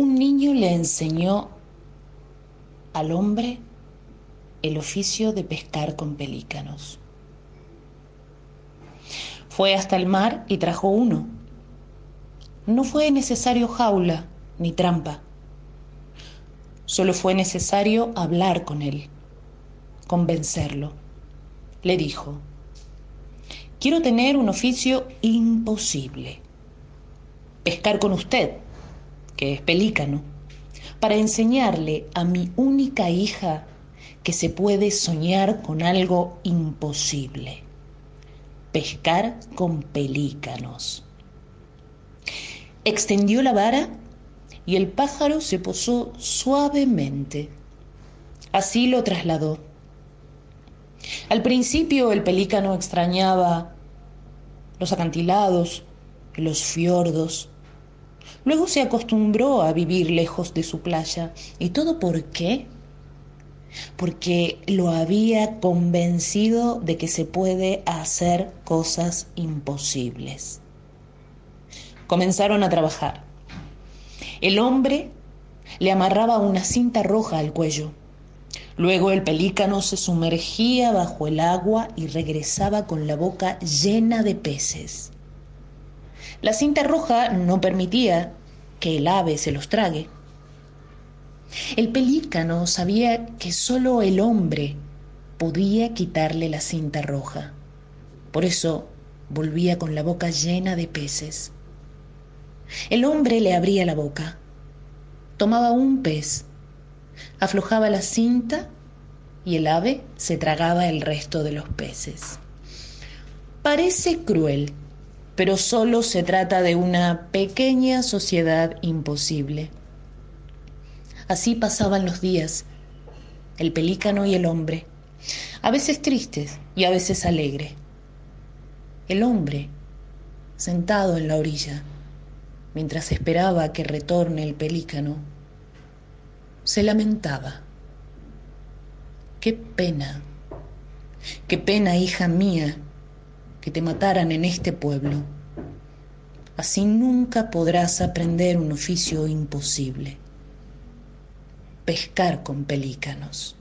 Un niño le enseñó al hombre el oficio de pescar con pelícanos. Fue hasta el mar y trajo uno. No fue necesario jaula ni trampa. Solo fue necesario hablar con él, convencerlo. Le dijo, quiero tener un oficio imposible. Pescar con usted que es pelícano, para enseñarle a mi única hija que se puede soñar con algo imposible, pescar con pelícanos. Extendió la vara y el pájaro se posó suavemente. Así lo trasladó. Al principio el pelícano extrañaba los acantilados, los fiordos, Luego se acostumbró a vivir lejos de su playa. ¿Y todo por qué? Porque lo había convencido de que se puede hacer cosas imposibles. Comenzaron a trabajar. El hombre le amarraba una cinta roja al cuello. Luego el pelícano se sumergía bajo el agua y regresaba con la boca llena de peces. La cinta roja no permitía que el ave se los trague. El pelícano sabía que solo el hombre podía quitarle la cinta roja. Por eso volvía con la boca llena de peces. El hombre le abría la boca, tomaba un pez, aflojaba la cinta y el ave se tragaba el resto de los peces. Parece cruel, pero solo se trata de una pequeña sociedad imposible. Así pasaban los días, el pelícano y el hombre, a veces tristes y a veces alegre. El hombre, sentado en la orilla, mientras esperaba que retorne el pelícano, se lamentaba. Qué pena, qué pena, hija mía, que te mataran en este pueblo. Así nunca podrás aprender un oficio imposible. Pescar con pelícanos.